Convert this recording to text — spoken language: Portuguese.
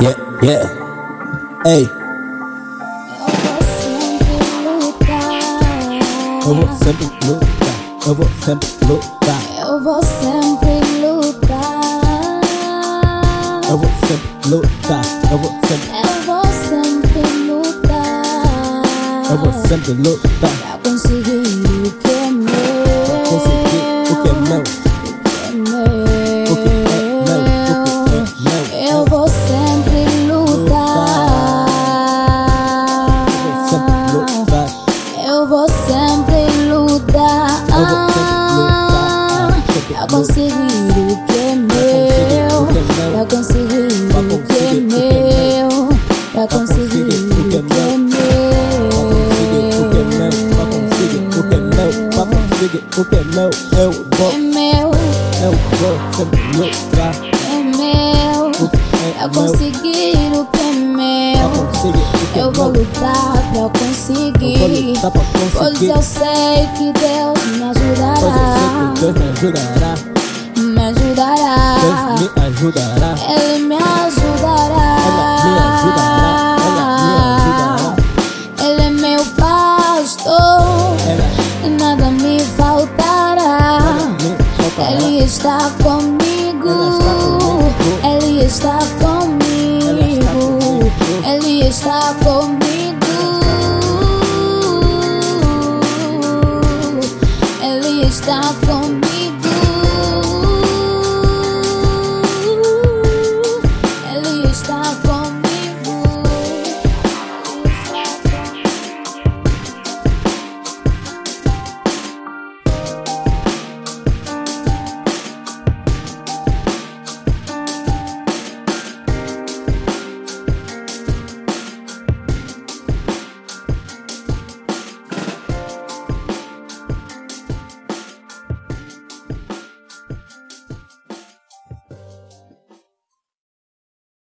Yeah, yeah. Hey. Eu vou sempre lutar. Eu vou sempre lutar. Eu vou sempre lutar. Lutar. Eu vou sempre lutar. Eu vou sempre. Eu vou sempre lutar. Eu vou sempre lutar. Pra conseguir o que é meu. Pra conseguir o que é meu. O que é é meu. O que é meu. Eu vou sempre lutar. Eu vou sempre lutar. Eu vou sempre lutar. Eu vou sempre lutar. Pra conseguir conseguir o que é meu. Eu vou, É meu, eu vou sempre lutar. é meu. O que é Pra meu. conseguir o que é meu. conseguir Eu vou lutar pra Eu vou conseguir. Pois conseguir. eu sei que Deus me Pois eu sei ajudará. que Deus me ajudará. Me ajudará. Deus me ajudará. Ele me ajudará. Está comigo. Ele está comigo. Ele está comigo. Ele está comigo.